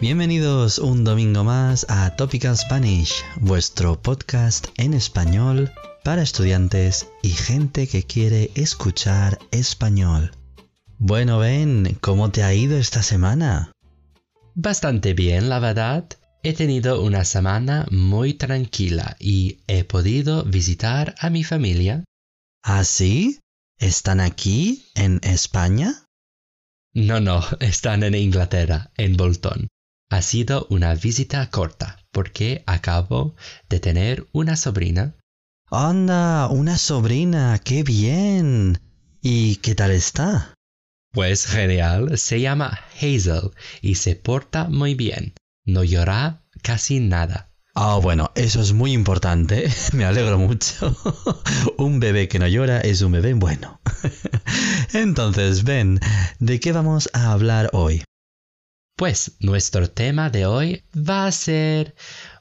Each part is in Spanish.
Bienvenidos un domingo más a Topical Spanish, vuestro podcast en español para estudiantes y gente que quiere escuchar español. Bueno, Ben, ¿cómo te ha ido esta semana? Bastante bien, la verdad. He tenido una semana muy tranquila y he podido visitar a mi familia. ¿Ah, sí? ¿Están aquí, en España? No, no, están en Inglaterra, en Bolton. Ha sido una visita corta porque acabo de tener una sobrina. Anda, una sobrina, qué bien. ¿Y qué tal está? Pues genial, se llama Hazel y se porta muy bien. No llora casi nada. Ah, bueno, eso es muy importante. Me alegro mucho. un bebé que no llora es un bebé bueno. Entonces, ven, ¿de qué vamos a hablar hoy? Pues nuestro tema de hoy va a ser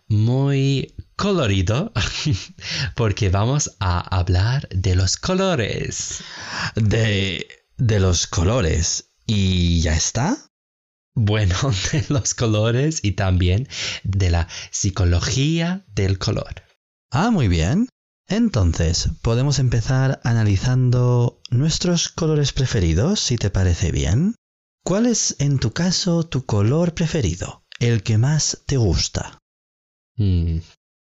muy colorido porque vamos a hablar de los colores. De, de los colores. ¿Y ya está? Bueno, de los colores y también de la psicología del color. Ah, muy bien. Entonces, podemos empezar analizando nuestros colores preferidos, si te parece bien. ¿Cuál es en tu caso tu color preferido? El que más te gusta. Mm,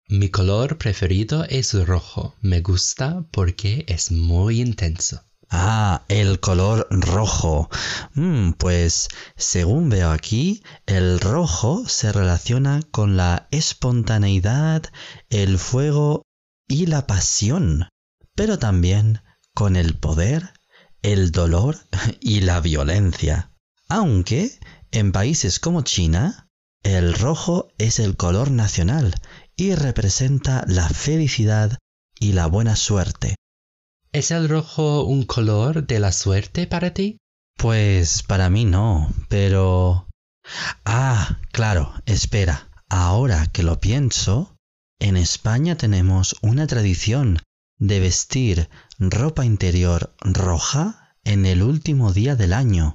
mi color preferido es rojo. Me gusta porque es muy intenso. Ah, el color rojo. Mm, pues según veo aquí, el rojo se relaciona con la espontaneidad, el fuego y la pasión, pero también con el poder, el dolor y la violencia. Aunque en países como China, el rojo es el color nacional y representa la felicidad y la buena suerte. ¿Es el rojo un color de la suerte para ti? Pues para mí no, pero... Ah, claro, espera. Ahora que lo pienso, en España tenemos una tradición de vestir ropa interior roja en el último día del año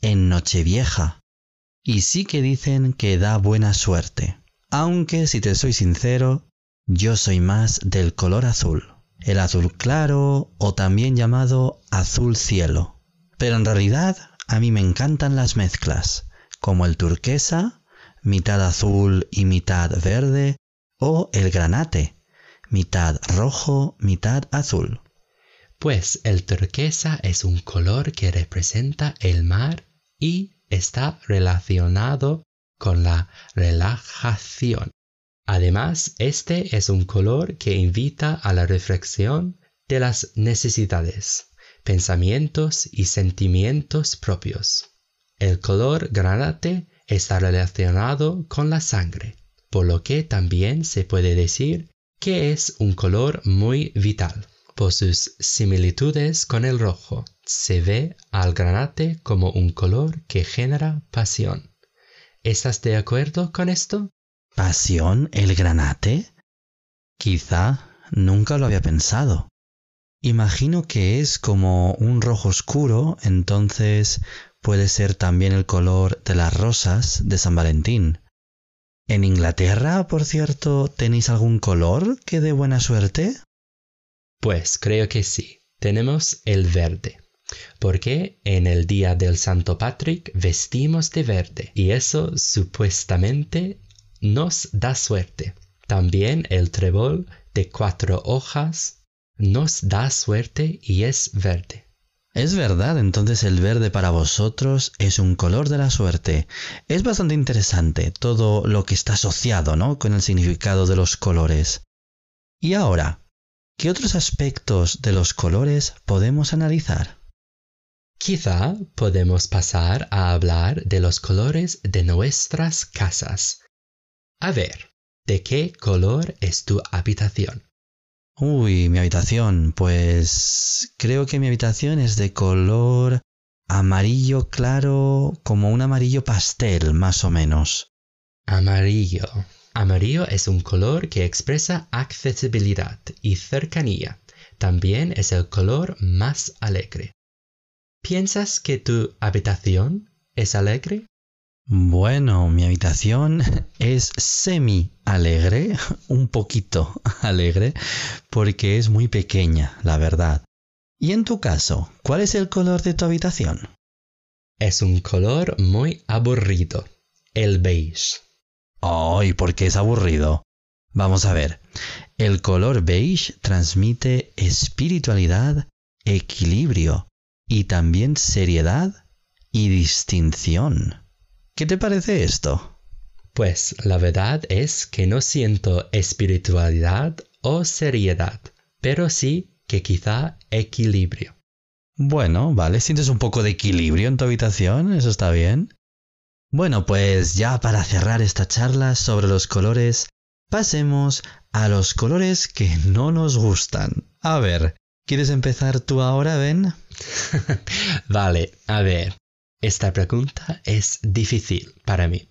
en Nochevieja. Y sí que dicen que da buena suerte. Aunque, si te soy sincero, yo soy más del color azul. El azul claro o también llamado azul cielo. Pero en realidad a mí me encantan las mezclas, como el turquesa, mitad azul y mitad verde, o el granate, mitad rojo, mitad azul. Pues el turquesa es un color que representa el mar y está relacionado con la relajación. Además, este es un color que invita a la reflexión de las necesidades, pensamientos y sentimientos propios. El color granate está relacionado con la sangre, por lo que también se puede decir que es un color muy vital por sus similitudes con el rojo. Se ve al granate como un color que genera pasión. ¿Estás de acuerdo con esto? ¿Pasión el granate? Quizá nunca lo había pensado. Imagino que es como un rojo oscuro, entonces puede ser también el color de las rosas de San Valentín. ¿En Inglaterra, por cierto, tenéis algún color que dé buena suerte? Pues creo que sí. Tenemos el verde. Porque en el día del Santo Patrick vestimos de verde y eso supuestamente nos da suerte. También el trébol de cuatro hojas nos da suerte y es verde. Es verdad, entonces el verde para vosotros es un color de la suerte. Es bastante interesante todo lo que está asociado, ¿no? Con el significado de los colores. Y ahora, ¿Qué otros aspectos de los colores podemos analizar? Quizá podemos pasar a hablar de los colores de nuestras casas. A ver, ¿de qué color es tu habitación? Uy, mi habitación, pues creo que mi habitación es de color amarillo claro, como un amarillo pastel, más o menos. Amarillo. Amarillo es un color que expresa accesibilidad y cercanía. También es el color más alegre. ¿Piensas que tu habitación es alegre? Bueno, mi habitación es semi alegre, un poquito alegre, porque es muy pequeña, la verdad. Y en tu caso, ¿cuál es el color de tu habitación? Es un color muy aburrido, el beige. ¡Ay! ¿por qué es aburrido? Vamos a ver. El color beige transmite espiritualidad, equilibrio y también seriedad y distinción. ¿Qué te parece esto? Pues la verdad es que no siento espiritualidad o seriedad, pero sí que quizá equilibrio. Bueno, vale, sientes un poco de equilibrio en tu habitación, eso está bien. Bueno, pues ya para cerrar esta charla sobre los colores, pasemos a los colores que no nos gustan. A ver, ¿quieres empezar tú ahora, Ben? vale, a ver, esta pregunta es difícil para mí.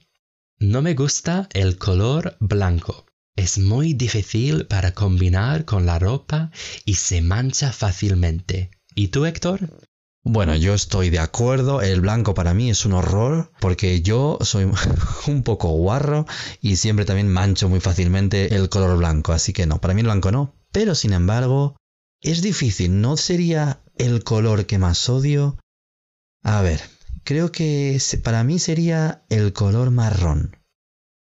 No me gusta el color blanco. Es muy difícil para combinar con la ropa y se mancha fácilmente. ¿Y tú, Héctor? Bueno, yo estoy de acuerdo, el blanco para mí es un horror porque yo soy un poco guarro y siempre también mancho muy fácilmente el color blanco, así que no, para mí el blanco no, pero sin embargo es difícil, no sería el color que más odio. A ver, creo que para mí sería el color marrón.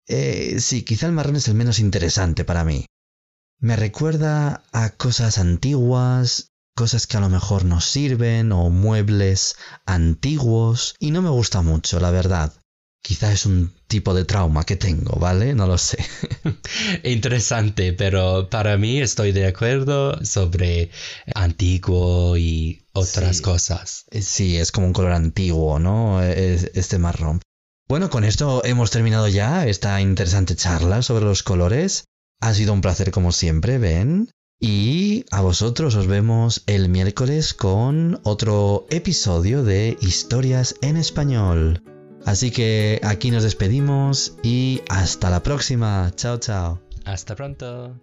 Eh, sí, quizá el marrón es el menos interesante para mí. Me recuerda a cosas antiguas, cosas que a lo mejor nos sirven o muebles antiguos y no me gusta mucho, la verdad. Quizá es un tipo de trauma que tengo, ¿vale? No lo sé. Interesante, pero para mí estoy de acuerdo sobre antiguo y otras cosas. Eh, sí, es como un color antiguo, ¿no? Este marrón. Bueno, con esto hemos terminado ya esta interesante charla sobre los colores. Ha sido un placer como siempre, Ben. Y a vosotros os vemos el miércoles con otro episodio de Historias en Español. Así que aquí nos despedimos y hasta la próxima. Chao, chao. Hasta pronto.